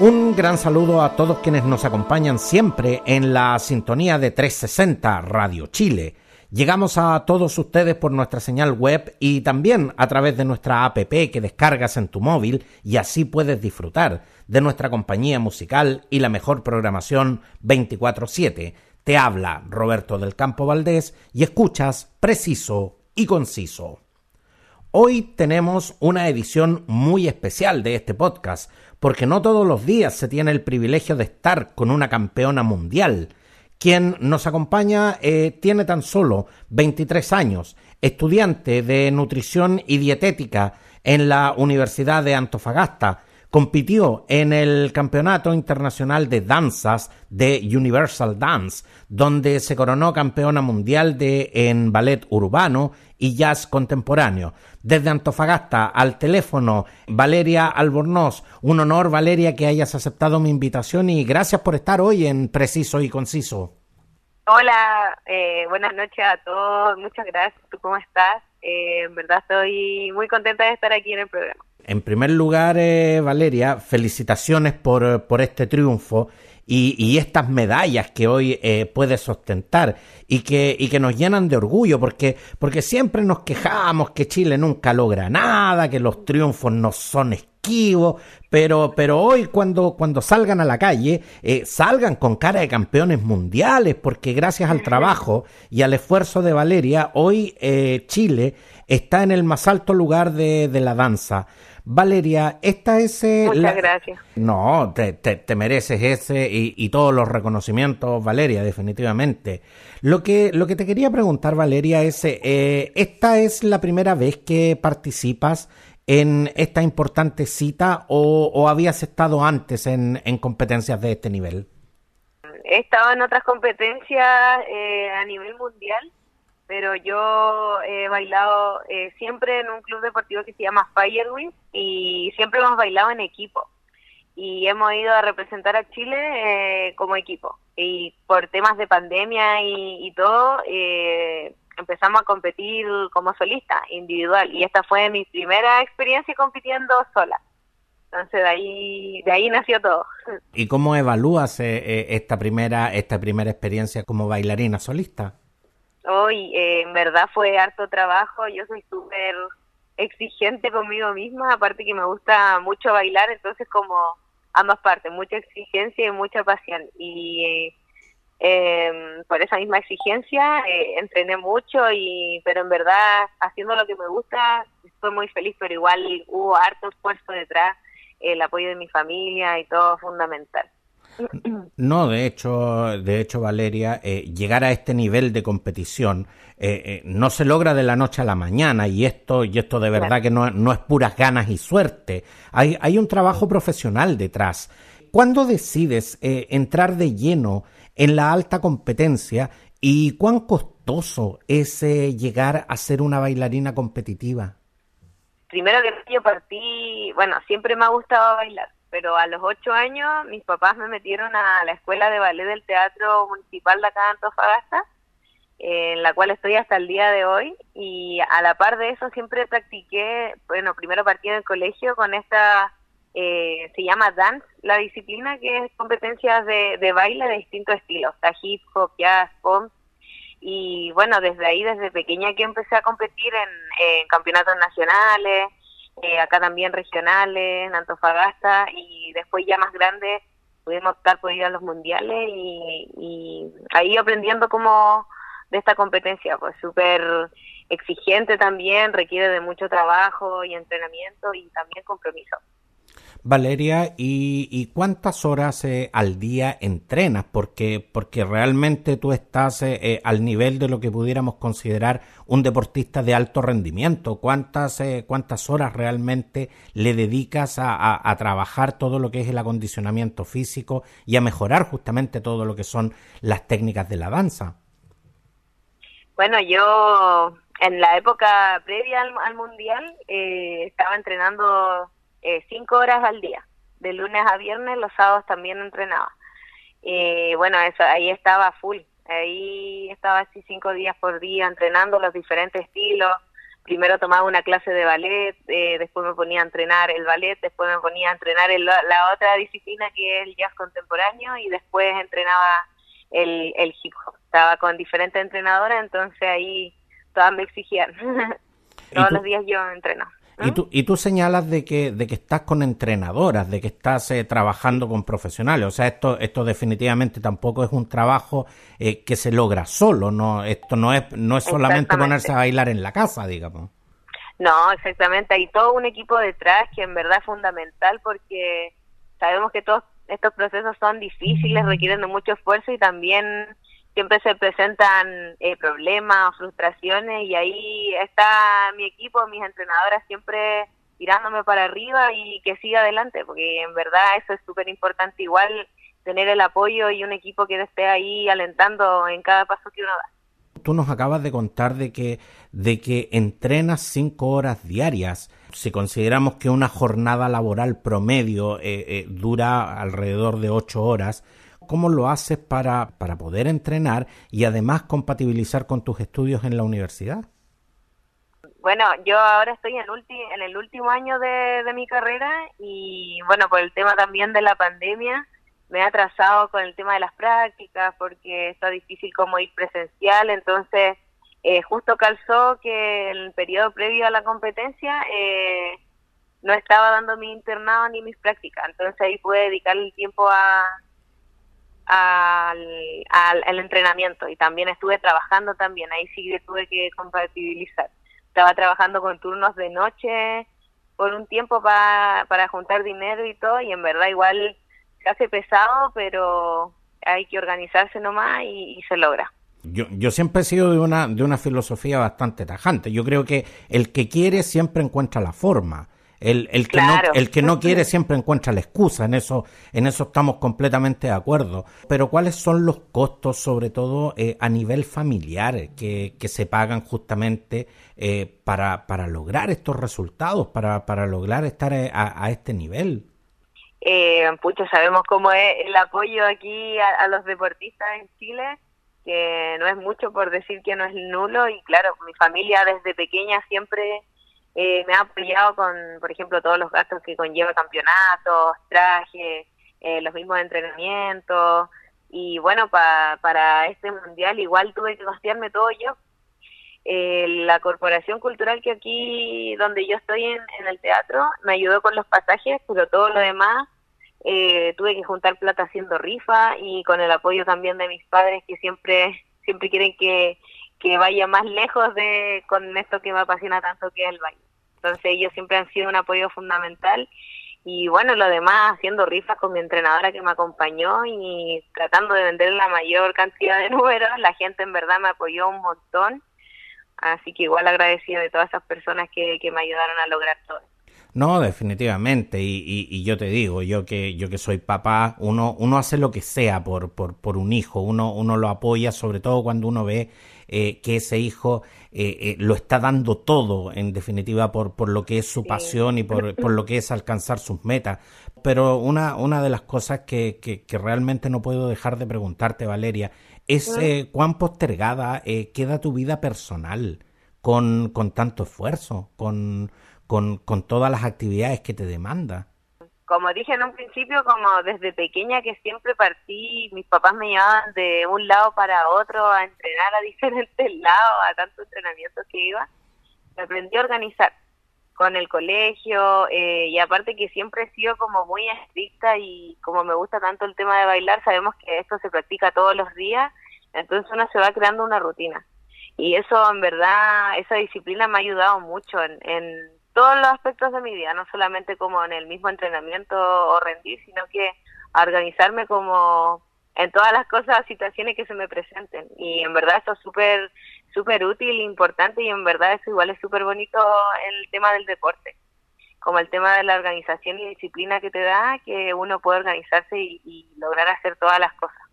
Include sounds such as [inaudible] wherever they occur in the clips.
Un gran saludo a todos quienes nos acompañan siempre en la sintonía de 360 Radio Chile. Llegamos a todos ustedes por nuestra señal web y también a través de nuestra app que descargas en tu móvil y así puedes disfrutar de nuestra compañía musical y la mejor programación 24/7. Te habla Roberto del Campo Valdés y escuchas preciso y conciso. Hoy tenemos una edición muy especial de este podcast, porque no todos los días se tiene el privilegio de estar con una campeona mundial. Quien nos acompaña eh, tiene tan solo 23 años, estudiante de nutrición y dietética en la Universidad de Antofagasta, compitió en el Campeonato Internacional de Danzas de Universal Dance, donde se coronó campeona mundial de en ballet urbano y jazz contemporáneo. Desde Antofagasta al teléfono, Valeria Albornoz. Un honor, Valeria, que hayas aceptado mi invitación y gracias por estar hoy en Preciso y Conciso. Hola, eh, buenas noches a todos. Muchas gracias. ¿Tú cómo estás? Eh, en verdad estoy muy contenta de estar aquí en el programa. En primer lugar, eh, Valeria, felicitaciones por, por este triunfo y, y, estas medallas que hoy eh, puedes ostentar y que, y que nos llenan de orgullo, porque, porque siempre nos quejamos que Chile nunca logra nada, que los triunfos no son esquivos, pero, pero hoy cuando, cuando salgan a la calle, eh, salgan con cara de campeones mundiales, porque gracias al trabajo y al esfuerzo de Valeria, hoy eh, Chile está en el más alto lugar de, de la danza. Valeria, esta es... Eh, Muchas gracias. No, te, te, te, mereces ese y, y, todos los reconocimientos, Valeria, definitivamente. Lo que, lo que te quería preguntar, Valeria, es, eh, ¿esta es la primera vez que participas en esta importante cita o, o habías estado antes en, en, competencias de este nivel? He estado en otras competencias eh, a nivel mundial pero yo he bailado eh, siempre en un club deportivo que se llama Firewind y siempre hemos bailado en equipo. Y hemos ido a representar a Chile eh, como equipo. Y por temas de pandemia y, todo eh, empezamos a competir como solista individual. Y esta fue mi primera experiencia compitiendo sola. Entonces de ahí de ahí nació todo. Y cómo evalúas eh, esta primera esta primera experiencia como bailarina solista Hoy, eh, en verdad fue harto trabajo, yo soy súper exigente conmigo misma, aparte que me gusta mucho bailar, entonces como ambas partes, mucha exigencia y mucha pasión. Y eh, por esa misma exigencia eh, entrené mucho, y pero en verdad haciendo lo que me gusta estoy muy feliz, pero igual hubo harto esfuerzo detrás, el apoyo de mi familia y todo fundamental. No, de hecho, de hecho, Valeria, eh, llegar a este nivel de competición eh, eh, no se logra de la noche a la mañana y esto, y esto de verdad que no, no, es puras ganas y suerte. Hay, hay un trabajo profesional detrás. ¿Cuándo decides eh, entrar de lleno en la alta competencia y cuán costoso es llegar a ser una bailarina competitiva? Primero que yo partí, bueno, siempre me ha gustado bailar pero a los ocho años mis papás me metieron a la escuela de ballet del Teatro Municipal de acá de Antofagasta, en la cual estoy hasta el día de hoy, y a la par de eso siempre practiqué, bueno, primero partí en el colegio con esta, eh, se llama dance, la disciplina, que es competencias de, de baile de distintos estilos, está hip hop, jazz, pop, y bueno, desde ahí, desde pequeña que empecé a competir en, en campeonatos nacionales, eh, acá también regionales, en Antofagasta, y después ya más grandes pudimos optar por ir a los mundiales y, ahí aprendiendo como de esta competencia, pues súper exigente también, requiere de mucho trabajo y entrenamiento y también compromiso. Valeria, ¿y, y cuántas horas eh, al día entrenas? Porque, porque realmente tú estás eh, eh, al nivel de lo que pudiéramos considerar un deportista de alto rendimiento. ¿Cuántas, eh, cuántas horas realmente le dedicas a, trabajar todo lo que es el acondicionamiento físico y a mejorar justamente todo lo que son las técnicas de la danza? Bueno, yo en la época previa al, mundial eh, estaba entrenando eh, cinco horas al día, de lunes a viernes, los sábados también entrenaba. Eh, bueno, eso ahí estaba full, ahí estaba así cinco días por día entrenando los diferentes estilos. Primero tomaba una clase de ballet, eh, después me ponía a entrenar el ballet, después me ponía a entrenar la otra disciplina que es el jazz contemporáneo y después entrenaba el, el hip hop. Estaba con diferentes entrenadoras, entonces ahí todas me exigían. [laughs] Todos los días yo entreno. Y tú, y tú señalas de que, de que estás con entrenadoras, de que estás eh, trabajando con profesionales. O sea, esto, esto definitivamente tampoco es un trabajo eh, que se logra solo. No, esto no es, no es solamente ponerse a bailar en la casa, digamos. No, exactamente. Hay todo un equipo detrás que en verdad es fundamental porque sabemos que todos estos procesos son difíciles, requieren de mucho esfuerzo y también siempre se presentan eh, problemas o frustraciones y ahí está mi equipo, mis entrenadoras siempre tirándome para arriba y que siga adelante, porque en verdad eso es súper importante igual tener el apoyo y un equipo que esté ahí alentando en cada paso que uno da tú nos acabas de contar de que, de que entrenas cinco horas diarias. Si consideramos que una jornada laboral promedio eh, eh, dura alrededor de ocho horas, ¿cómo lo haces para, para poder entrenar y además compatibilizar con tus estudios en la universidad? Bueno, yo ahora estoy en, en el último año de, de mi carrera y bueno, por el tema también de la pandemia, me he atrasado con el tema de las prácticas porque está difícil como ir presencial, entonces eh, justo calzó que el periodo previo a la competencia eh, no estaba dando mi internado ni mis prácticas, entonces ahí pude dedicar el tiempo a, al, entrenamiento y también estuve trabajando también, ahí sí que tuve que compatibilizar. Estaba trabajando con turnos de noche por un tiempo para juntar dinero y todo y en verdad igual se hace pesado, pero hay que organizarse nomás y, se logra. Yo, yo siempre he sido de una, de una filosofía bastante tajante. Yo creo que el que quiere siempre encuentra la forma. El, el, que no, el que no quiere siempre encuentra la excusa, en eso, en eso estamos completamente de acuerdo. Pero ¿cuáles son los costos, sobre todo eh, a nivel familiar, que, que se pagan justamente eh, para, para lograr estos resultados, para, para lograr estar eh, a este nivel? Eh, pucha, sabemos cómo es el apoyo aquí a, los deportistas en Chile, que no es mucho por decir que no es nulo y claro, mi familia desde pequeña siempre eh, me ha apoyado con, por ejemplo, todos los gastos que conlleva campeonatos, trajes, eh, los mismos entrenamientos y bueno, para este mundial igual tuve que costearme todo yo. Eh, la corporación cultural que aquí donde yo estoy en, en, el teatro me ayudó con los pasajes, pero todo lo demás eh, tuve que juntar plata haciendo rifa y con el apoyo también de mis padres que siempre siempre quieren que, que vaya más lejos de con esto que me apasiona tanto que es el baile. Entonces ellos siempre han sido un apoyo fundamental y bueno, lo demás haciendo rifas con mi entrenadora que me acompañó y tratando de vender la mayor cantidad de [laughs] números, la gente en verdad me apoyó un montón, así que igual agradecido de todas esas personas que, que me ayudaron a lograr todo. No, definitivamente. Y, y, yo te digo, yo que, yo que soy papá, uno, uno hace lo que sea por, por, por un hijo, uno, uno lo apoya, sobre todo cuando uno ve eh, que ese hijo eh, eh, lo está dando todo, en definitiva, por, por lo que es su pasión y por, [laughs] por lo que es alcanzar sus metas. Pero una, una de las cosas que, que, que realmente no puedo dejar de preguntarte, Valeria, es cuán postergada queda tu vida personal con, con tanto esfuerzo, con con, con todas las actividades que te demanda. Como dije en un principio, como desde pequeña que siempre partí, mis papás me llevaban de un lado para otro a entrenar a [laughs] diferentes lados, a tantos entrenamientos que iba, me aprendí a organizar con el colegio eh, y aparte que siempre he sido como muy estricta y como me gusta tanto el tema de bailar, sabemos que esto se practica todos los días, entonces uno se va creando una rutina. Y eso en verdad, esa disciplina me ha ayudado mucho en, en todos los aspectos de mi vida, no solamente como en el mismo entrenamiento o rendir, sino que organizarme como en todas las cosas, situaciones que se me presenten. Y en verdad eso es súper, súper útil, importante y en verdad eso igual es súper bonito el tema del deporte, como el tema de la organización y disciplina que te da, que uno puede organizarse y lograr hacer todas las cosas.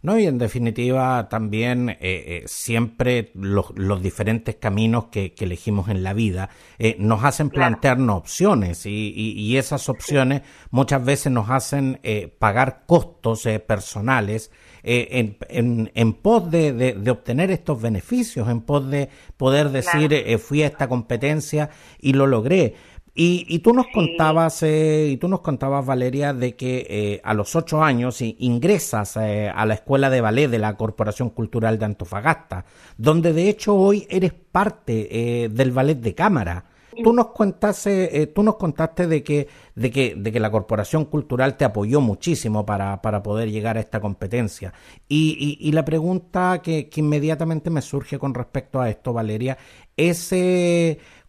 No, y en definitiva también eh, eh, siempre los, los, diferentes caminos que, elegimos en la vida eh, nos hacen plantearnos opciones y, y, esas opciones muchas veces nos hacen pagar costos personales en, en, en, pos de, de, obtener estos beneficios, en pos de poder decir fui a esta competencia y lo logré. Y, tú nos contabas, eh, y tú nos contabas, Valeria, de que eh, a los ocho años ingresas eh, a la escuela de ballet de la Corporación Cultural de Antofagasta, donde de hecho hoy eres parte del ballet de cámara. Tú nos contaste, tú nos contaste de que, de que, de que la Corporación Cultural te apoyó muchísimo para, para poder llegar a esta competencia. Y, y, la pregunta que, que, inmediatamente me surge con respecto a esto, Valeria, es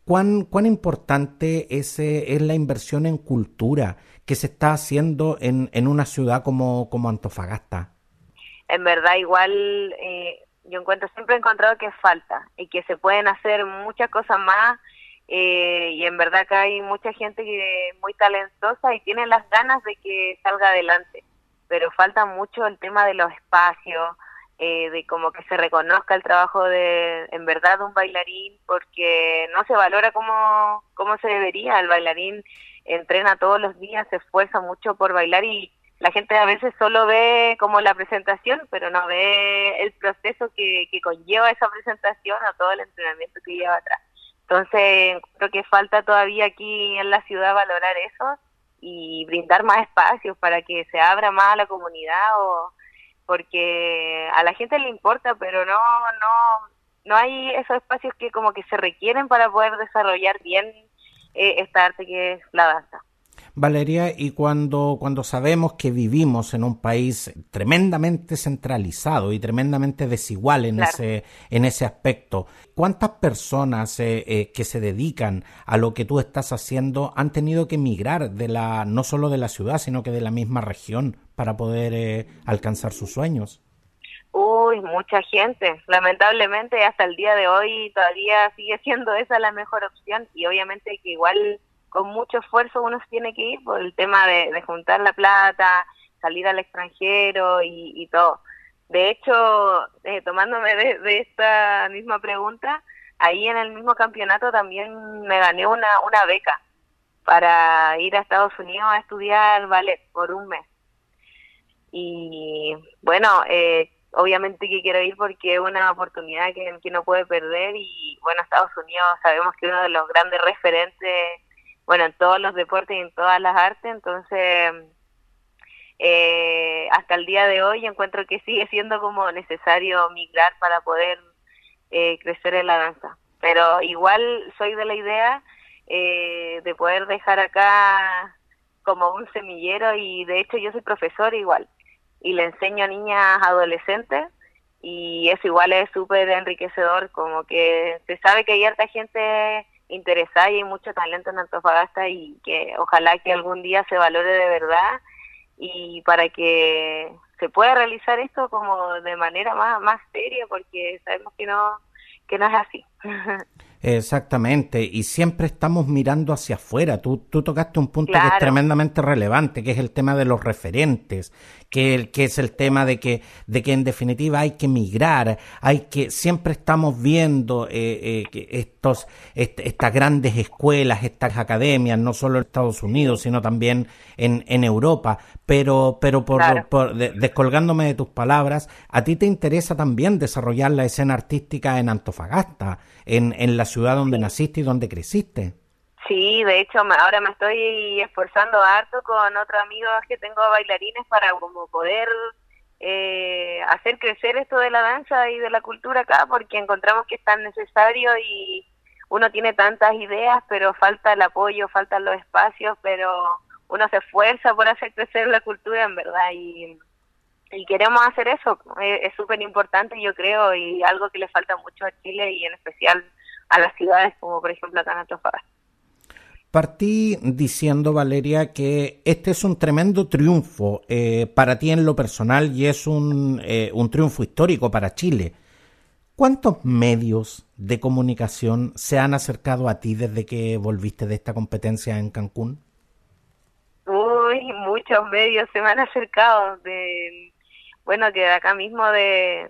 cuán, cuán importante es, es la inversión en cultura que se está haciendo en, en una ciudad como, como Antofagasta. En verdad, igual eh, yo encuentro, siempre he encontrado que falta y que se pueden hacer muchas cosas más eh, y en verdad que hay mucha gente que muy talentosa y tiene las ganas de que salga adelante, pero falta mucho el tema de los espacios, eh, de como que se reconozca el trabajo de, en verdad, un bailarín, porque no se valora como, como se debería. El bailarín entrena todos los días, se esfuerza mucho por bailar y la gente a veces solo ve como la presentación, pero no ve el proceso que, que conlleva esa presentación o todo el entrenamiento que lleva atrás. Entonces, creo que falta todavía aquí en la ciudad valorar eso y brindar más espacios para que se abra más a la comunidad o porque a la gente le importa, pero no, no, no hay esos espacios que como que se requieren para poder desarrollar bien eh, esta arte que es la danza. Valeria, y cuando, cuando sabemos que vivimos en un país tremendamente centralizado y tremendamente desigual en, ese, en ese aspecto, ¿cuántas personas eh, eh, que se dedican a lo que tú estás haciendo han tenido que emigrar de la, no solo de la ciudad, sino que de la misma región para poder eh, alcanzar sus sueños? Uy, mucha gente. Lamentablemente hasta el día de hoy todavía sigue siendo esa la mejor opción y obviamente que igual con mucho esfuerzo uno se tiene que ir por el tema de, juntar la plata, salir al extranjero y, todo. De hecho, eh, tomándome de, esta misma pregunta, ahí en el mismo campeonato también me gané una, una beca para ir a Estados Unidos a estudiar ballet por un mes. Y bueno, eh, obviamente que quiero ir porque es una oportunidad que, que no puede perder y bueno, Estados Unidos sabemos que uno de los grandes referentes bueno, en todos los deportes y en todas las artes, entonces eh, hasta el día de hoy encuentro que sigue siendo como necesario migrar para poder eh, crecer en la danza. Pero igual soy de la idea eh, de poder dejar acá como un semillero y de hecho yo soy profesor igual y le enseño a niñas adolescentes y eso igual es súper enriquecedor, como que se sabe que hay harta gente interesada y hay mucho talento en Antofagasta y que ojalá que algún día se valore de verdad y para que se pueda realizar esto como de manera más, más seria porque sabemos que no que no es así. [laughs] Exactamente, y siempre estamos mirando hacia afuera. Tú, tú tocaste un punto que es tremendamente relevante, que es el tema de los referentes, que, que es el tema de que, de que en definitiva hay que migrar, hay que, siempre estamos viendo eh, eh, estos, estas grandes escuelas, estas academias, no solo en Estados Unidos, sino también en, en Europa, pero, pero por, por descolgándome de tus palabras, a ti te interesa también desarrollar la escena artística en Antofagasta, en, en la ciudad donde naciste y donde creciste. Sí, de hecho ahora me estoy esforzando harto con otros amigos que tengo bailarines para como poder eh, hacer crecer esto de la danza y de la cultura acá porque encontramos que es tan necesario y uno tiene tantas ideas pero falta el apoyo, faltan los espacios, pero uno se esfuerza por hacer crecer la cultura en verdad y, queremos hacer eso, es súper importante yo creo y algo que le falta mucho a Chile y en especial a las ciudades como por ejemplo acá en Antofagasta. Partí diciendo, Valeria, que este es un tremendo triunfo eh, para ti en lo personal y es un, eh, un triunfo histórico para Chile. ¿Cuántos medios de comunicación se han acercado a ti desde que volviste de esta competencia en Cancún? Uy, muchos medios se me han acercado. De, bueno, que de acá mismo de,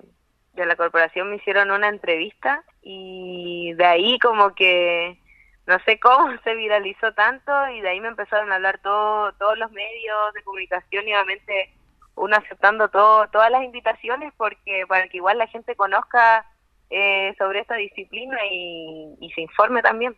de la corporación me hicieron una entrevista y de ahí como que no sé cómo [laughs] se viralizó tanto y de ahí me empezaron a hablar todo, todos los medios de comunicación y obviamente uno aceptando todo, todas las invitaciones porque para que igual la gente conozca eh, sobre esta disciplina y, se informe también.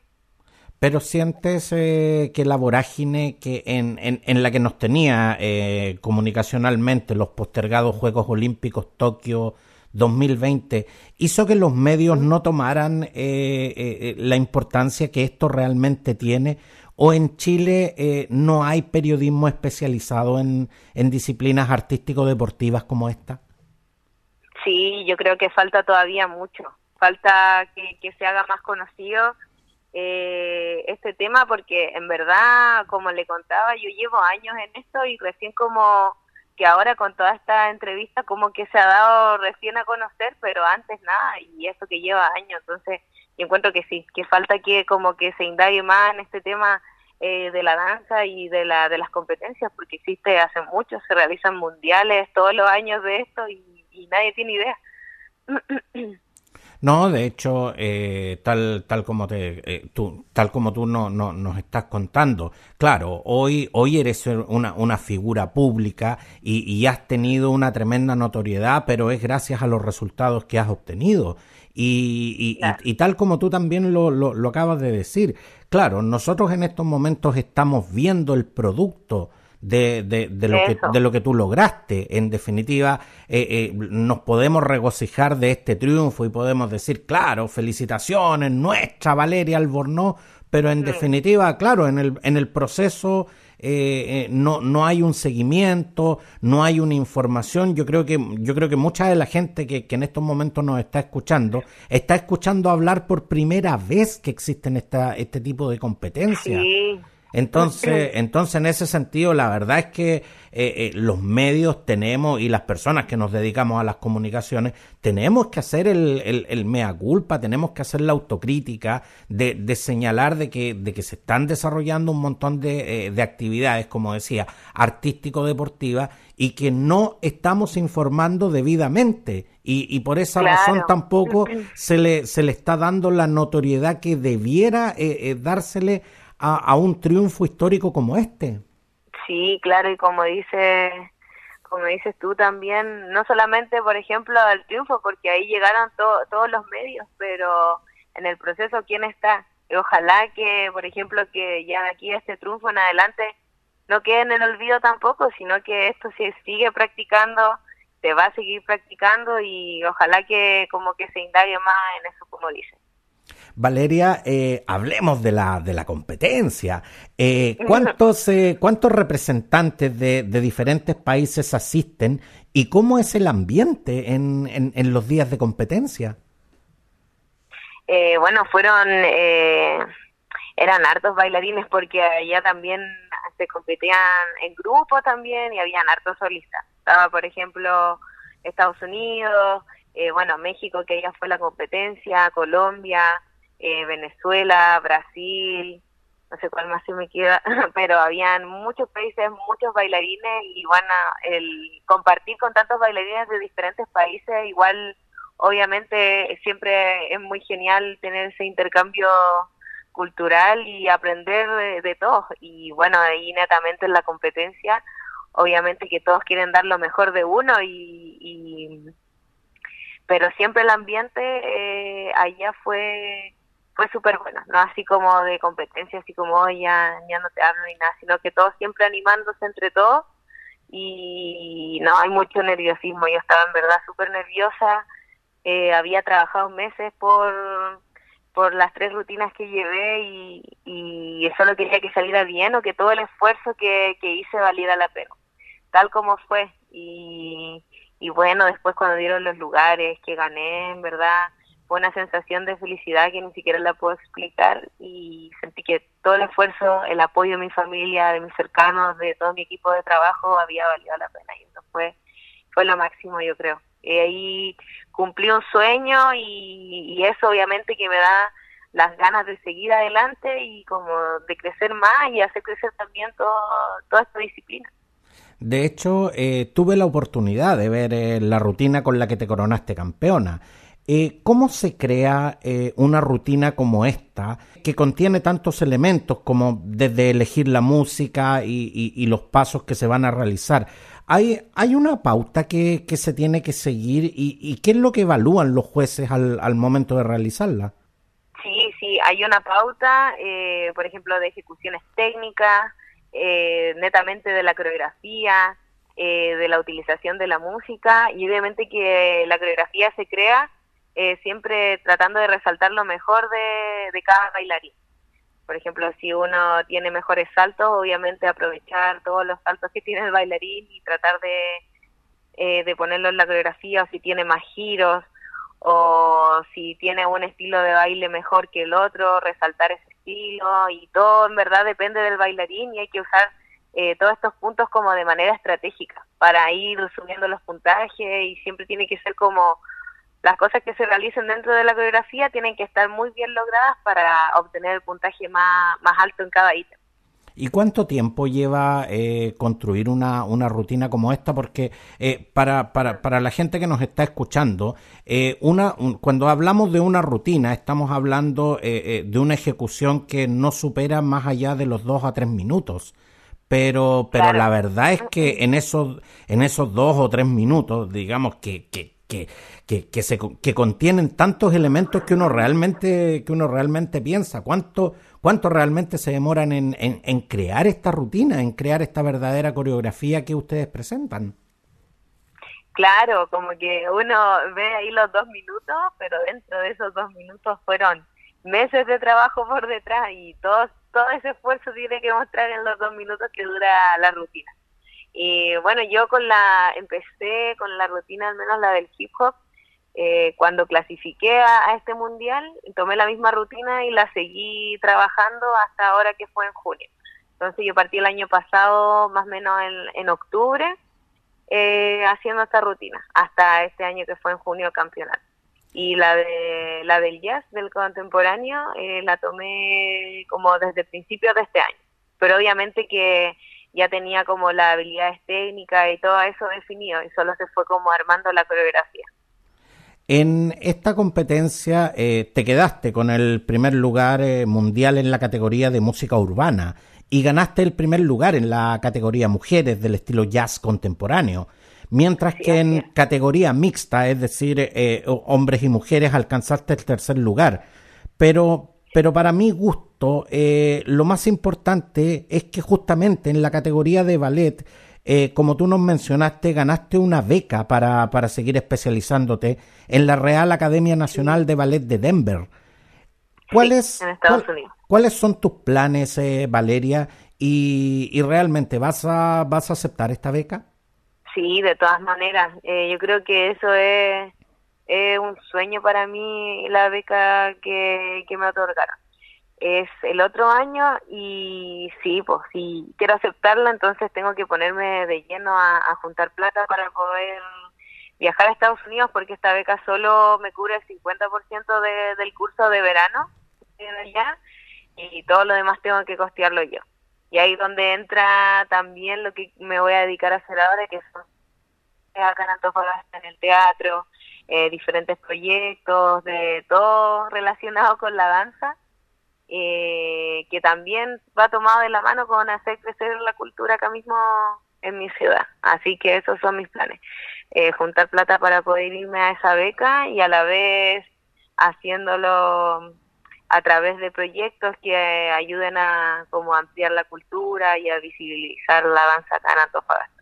Pero sientes eh, que la vorágine que en, en, la que nos tenía eh, comunicacionalmente los postergados Juegos Olímpicos Tokio 2020 hizo que los medios no tomaran la importancia que esto realmente tiene o en Chile eh, no hay periodismo especializado en, disciplinas artístico-deportivas como esta? Sí, yo creo que falta todavía mucho. Falta que, se haga más conocido eh, este tema porque en verdad, como le contaba, yo llevo años en esto y recién como que ahora con toda esta entrevista como que se ha dado recién a conocer, pero antes nada, y eso que lleva años, entonces yo encuentro que sí, que falta que como que se indague más en este tema eh, de la danza y de, la, de las competencias, porque existe hace mucho, se realizan mundiales todos los años de esto y, nadie tiene idea. [clears throat] No, de hecho, eh, tal tal como te eh, tú tal como tú no, no, nos estás contando, claro, hoy hoy eres una, una figura pública y, y, has tenido una tremenda notoriedad, pero es gracias a los resultados que has obtenido. Y, y, tal como tú también lo, lo, acabas de decir, claro, nosotros en estos momentos estamos viendo el producto de, de, lo, que, de lo que tú lograste. En definitiva, eh, eh, nos podemos regocijar de este triunfo y podemos decir, claro, felicitaciones, nuestra Valeria Albornoz, pero en definitiva, claro, en el, en el proceso eh, eh, no, no hay un seguimiento, no hay una información. Yo creo que, yo creo que mucha de la gente que, que en estos momentos nos está escuchando, está escuchando hablar por primera vez que existen esta, este tipo de competencias. Entonces, entonces, en ese sentido, la verdad es que eh, eh, los medios tenemos y las personas que nos dedicamos a las comunicaciones tenemos que hacer el, el, mea culpa, tenemos que hacer la autocrítica de, de, señalar de que, de que se están desarrollando un montón de, eh, de actividades, como decía, artístico-deportivas y que no estamos informando debidamente. Y, y por esa razón tampoco se le, se le está dando la notoriedad que debiera dársele a, un triunfo histórico como este. Sí, claro, y como dice como dices tú también, no solamente, por ejemplo, al triunfo, porque ahí llegaron todos los medios, pero en el proceso, ¿quién está? Y ojalá que, por ejemplo, que ya aquí este triunfo en adelante no quede en el olvido tampoco, sino que esto se sigue practicando, se va a seguir practicando y ojalá que como que se indague más en eso, como dices. Valeria, eh, hablemos de la, de la competencia. Eh, ¿cuántos, eh, ¿Cuántos representantes de, de, diferentes países asisten y cómo es el ambiente en, en, los días de competencia? bueno, fueron, eran hartos bailarines porque allá también se competían en grupo también y habían hartos solistas. Estaba, por ejemplo, Estados Unidos, bueno, México, que ya fue la competencia, Colombia, eh, Venezuela, Brasil, no sé cuál más se me queda, [laughs] pero habían muchos países, muchos bailarines y a el compartir con tantos bailarines de diferentes países, igual obviamente siempre es muy genial tener ese intercambio cultural y aprender de, de todos. Y bueno, ahí netamente en la competencia, obviamente que todos quieren dar lo mejor de uno y, y pero siempre el ambiente eh, allá fue fue súper bueno, no así como de competencia, así como ya, ya no te hablo ni nada, sino que todos siempre animándose entre todos. Y no hay mucho nerviosismo, yo estaba en verdad súper nerviosa, eh, había trabajado meses por por las tres rutinas que llevé y, y solo quería que saliera bien o que todo el esfuerzo que, hice valiera la pena, tal como fue. Y, y bueno, después cuando dieron los lugares que gané, en verdad, fue una sensación de felicidad que ni siquiera la puedo explicar y sentí que todo el esfuerzo, el apoyo de mi familia, de mis cercanos, de todo mi equipo de trabajo había valido la pena y eso fue, fue lo máximo yo creo. Y ahí cumplí un sueño y, y eso obviamente que me da las ganas de seguir adelante y como de crecer más y hacer crecer también todo, toda esta disciplina. De hecho, eh, tuve la oportunidad de ver eh, la rutina con la que te coronaste campeona. Eh, ¿Cómo se crea una rutina como esta, que contiene tantos elementos como desde elegir la música y, los pasos que se van a realizar? ¿Hay, hay una pauta que, se tiene que seguir y, qué es lo que evalúan los jueces al momento de realizarla? Sí, sí, hay una pauta, eh, por ejemplo, de ejecuciones técnicas, eh, netamente de la coreografía, eh, de la utilización de la música y obviamente que la coreografía se crea siempre tratando de resaltar lo mejor de, cada bailarín. Por ejemplo, si uno tiene mejores saltos, obviamente aprovechar todos los saltos que [laughs] tiene el bailarín y tratar de, de ponerlo en la coreografía o si tiene más giros o si tiene un estilo de baile mejor que el otro, resaltar ese estilo y todo en verdad depende del bailarín y hay que usar eh, todos estos puntos como de manera estratégica para ir subiendo los puntajes y siempre tiene que ser como las cosas que se realicen dentro de la coreografía tienen que estar muy bien logradas para obtener el puntaje más, más alto en cada ítem. ¿Y cuánto tiempo lleva eh, construir una, una, rutina como esta? Porque eh, para, para, para, la gente que nos está escuchando, eh, una, cuando hablamos de una rutina, estamos hablando de una ejecución que no supera más allá de los dos a tres minutos. Pero, pero la verdad es que en esos, en esos dos o tres minutos, digamos que, que, que, que, se, que contienen tantos elementos que uno realmente, que uno realmente piensa. ¿Cuánto, cuánto realmente se demoran en, en, crear esta rutina, en crear esta verdadera coreografía que ustedes presentan. Claro, como que uno ve ahí los dos minutos, pero dentro de esos dos minutos fueron meses de trabajo por detrás y todo, todo ese esfuerzo tiene que mostrar en los dos minutos que dura la rutina. Y bueno, yo con la, empecé con la rutina, al menos la del hip hop, eh, cuando clasifiqué a, este mundial, tomé la misma rutina y la seguí trabajando hasta ahora que fue en junio. Entonces yo partí el año pasado, más o menos en, octubre, eh, haciendo esta rutina, hasta este año que fue en junio campeonato. Y la de la del jazz, del contemporáneo, eh, la tomé como desde principios de este año. Pero obviamente que ya tenía como la habilidad técnica y todo eso definido y solo se fue como armando la coreografía. En esta competencia eh, te quedaste con el primer lugar eh, mundial en la categoría de música urbana y ganaste el primer lugar en la categoría mujeres del estilo jazz contemporáneo, mientras que en categoría mixta, es decir, eh, hombres y mujeres, alcanzaste el tercer lugar. Pero, pero para mi gusto, lo más importante es que justamente en la categoría de ballet eh, como tú nos mencionaste, ganaste una beca para, para seguir especializándote en la Real Academia Nacional de Ballet de Denver. ¿Cuáles, ¿Cuáles son tus planes, eh, Valeria? Y, y, realmente vas a, vas a aceptar esta beca? Sí, de todas maneras. Eh, yo creo que eso es, es un sueño para mí, la beca que, que me otorgaron es el otro año y sí, pues si quiero aceptarla, entonces tengo que ponerme de lleno a, juntar plata para poder viajar a Estados Unidos porque esta beca solo me cubre el 50% de, del curso de verano y todo lo demás tengo que costearlo yo. Y ahí donde entra también lo que me voy a dedicar a hacer ahora, que son acá en Antofagasta en el teatro, eh, diferentes proyectos, de todo relacionado con la danza eh, que también va tomado de la mano con hacer crecer la cultura acá mismo en mi ciudad. Así que esos son mis planes. Eh, juntar plata para poder irme a esa beca y a la vez haciéndolo a través de proyectos que ayuden a como ampliar la cultura y a visibilizar la danza acá en Antofagasta.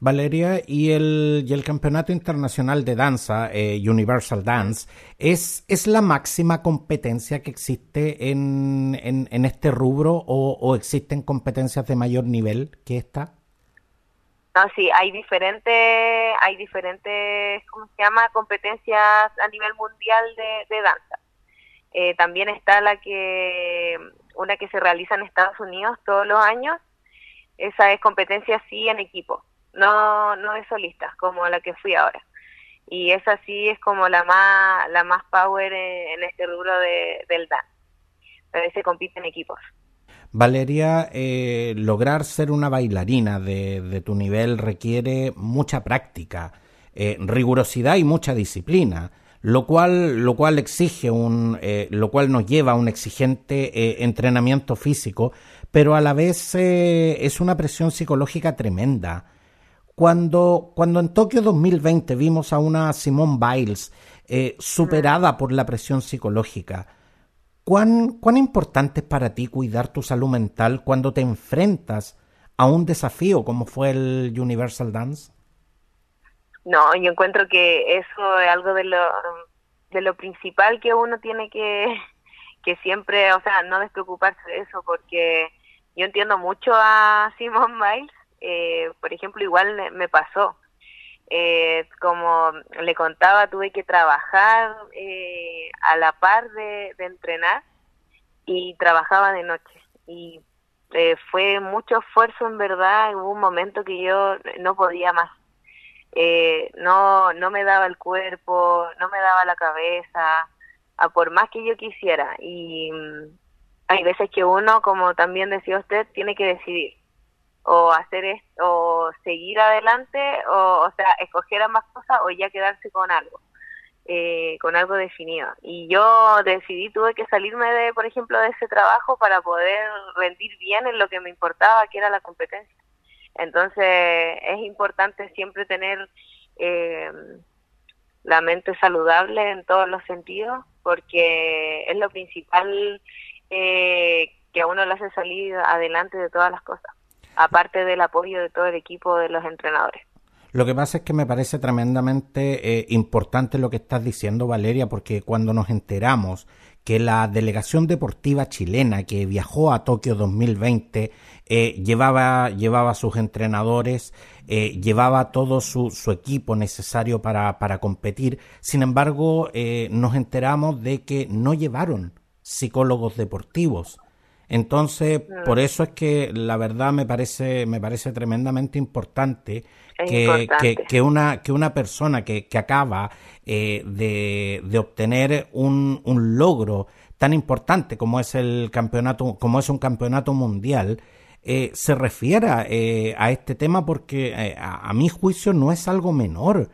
Valeria, y el, y el Campeonato Internacional de Danza, eh, Universal Dance, ¿es, ¿es la máxima competencia que existe en, en, este rubro o, existen competencias de mayor nivel que esta? No, sí, hay diferentes, hay diferentes, ¿cómo se llama?, competencias a nivel mundial de, danza. Eh, también está la que, una que se realiza en Estados Unidos todos los años, esa es competencia sí en equipo no, no de solistas, como la que fui ahora. Y esa sí es como la más, la más power en, este rubro de, del dance. Pero se compite en equipos. Valeria, eh, lograr ser una bailarina de, tu nivel requiere mucha práctica, eh, rigurosidad y mucha disciplina, lo cual, lo cual exige un, eh, lo cual nos lleva a un exigente entrenamiento físico, pero a la vez es una presión psicológica tremenda. Cuando, cuando en Tokio 2020 vimos a una Simone Biles superada por la presión psicológica, ¿Cuán, ¿Cuán importante es para ti cuidar tu salud mental cuando te enfrentas a un desafío como fue el Universal Dance? No, yo encuentro que eso es algo de lo, de lo principal que uno tiene que, [laughs] que siempre, o sea, no despreocuparse de eso, porque yo entiendo mucho a Simone Miles, eh, por ejemplo, igual me pasó. Eh, como le contaba, tuve que trabajar eh, a la par de, entrenar y trabajaba de noche. Y eh, fue mucho esfuerzo en verdad, hubo un momento que yo no podía más. Eh, no, no me daba el cuerpo, no me daba la cabeza, a por más que yo quisiera. Y mm, hay veces que uno, como también decía usted, tiene que decidir o hacer esto, o seguir adelante, o, o sea, escoger ambas cosas o ya quedarse con algo, eh, con algo definido. Y yo decidí, tuve que salirme de, por ejemplo, de ese trabajo para poder rendir bien en lo que me importaba, que era la competencia. Entonces, es importante siempre tener eh, la mente saludable en todos los sentidos, porque es lo principal eh, que a uno le hace salir adelante de todas las cosas aparte del apoyo de todo el equipo de los entrenadores. Lo que pasa es que me parece tremendamente eh, importante lo que estás diciendo, Valeria, porque cuando nos enteramos que la delegación deportiva chilena que viajó a Tokio 2020 eh, llevaba, llevaba a sus entrenadores, eh, llevaba todo su, su equipo necesario para, para, competir. Sin embargo, nos enteramos de que no llevaron psicólogos deportivos. Entonces, por eso es que la verdad me parece, me parece tremendamente importante que, Que, una, que una persona que, que acaba eh, de, de, obtener un, un, logro tan importante como es el campeonato, como es un campeonato mundial, eh, se refiera eh, a este tema porque a, mi juicio no es algo menor.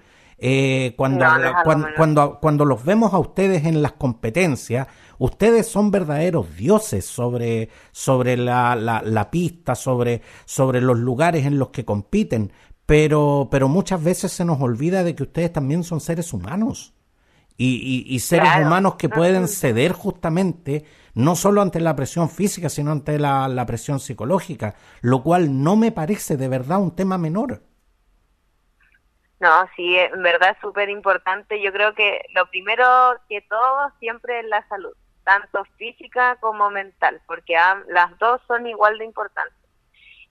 Cuando, cuando, cuando, cuando los vemos a ustedes en las competencias, Ustedes son verdaderos dioses sobre, sobre la, la, pista, sobre, sobre los lugares en los que compiten, pero, pero muchas veces se nos olvida de que ustedes también son seres humanos. Y, y, seres humanos que pueden ceder justamente no solo ante la presión física, sino ante la, la presión psicológica, lo cual no me parece de verdad un tema menor. No, sí, en verdad es súper importante. Yo creo que lo primero que todo siempre es la salud tanto física como mental, porque las dos son igual de importantes.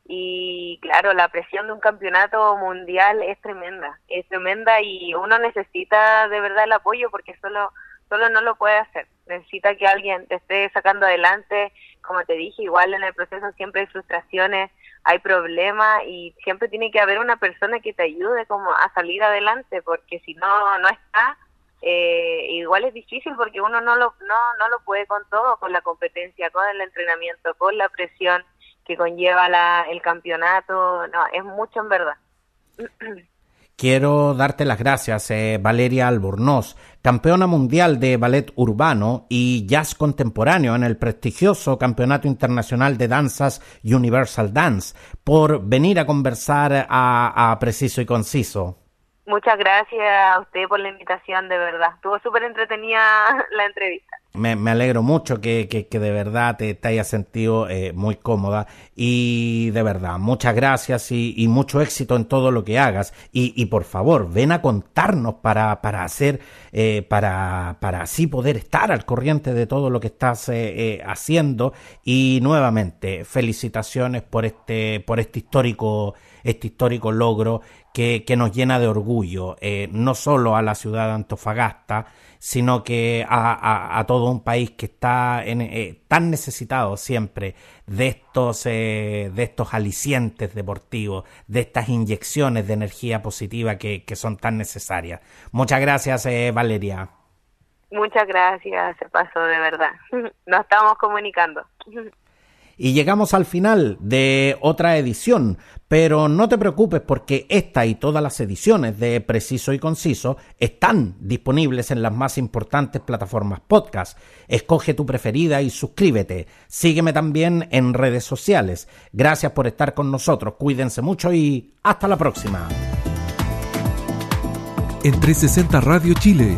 Y claro, la presión de un campeonato mundial es tremenda, es tremenda y uno necesita de verdad el apoyo porque solo, solo no lo puede hacer. Necesita que alguien te esté sacando adelante, como te dije, igual en el proceso siempre hay frustraciones, hay problemas y siempre tiene que haber una persona que te ayude como a salir adelante porque si no, no está, eh, igual es difícil porque uno no lo, no, no lo puede con todo, con la competencia, con el entrenamiento, con la presión que conlleva la, el campeonato, no, es mucho en verdad. [clears throat] Quiero darte las gracias, eh, Valeria Albornoz, campeona mundial de ballet urbano y jazz contemporáneo en el prestigioso Campeonato Internacional de Danzas Universal Dance, por venir a conversar a Preciso y Conciso. Muchas gracias a usted por la invitación, de verdad. Estuvo súper entretenida [laughs] la entrevista. Me, alegro mucho que, que, de verdad te, hayas sentido eh, muy cómoda. Y de verdad, muchas gracias y, mucho éxito en todo lo que hagas. Y, por favor, ven a contarnos para, para hacer, eh, para, para así poder estar al corriente de todo lo que estás eh, haciendo. Y nuevamente, felicitaciones por este, por este histórico este histórico logro que, que nos llena de orgullo, no solo a la ciudad de Antofagasta, sino que a, a, todo un país que está en, eh, tan necesitado siempre de estos, eh, de estos alicientes deportivos, de estas inyecciones de energía positiva que, que son tan necesarias. Muchas gracias, Valeria. Muchas gracias, se pasó de verdad. [laughs] Nos estamos comunicando. [laughs] Y llegamos al final de otra edición, pero no te preocupes porque esta y todas las ediciones de Preciso y Conciso están disponibles en las más importantes plataformas podcast. Escoge tu preferida y suscríbete. Sígueme también en redes sociales. Gracias por estar con nosotros. Cuídense mucho y hasta la próxima. En 360 Radio Chile,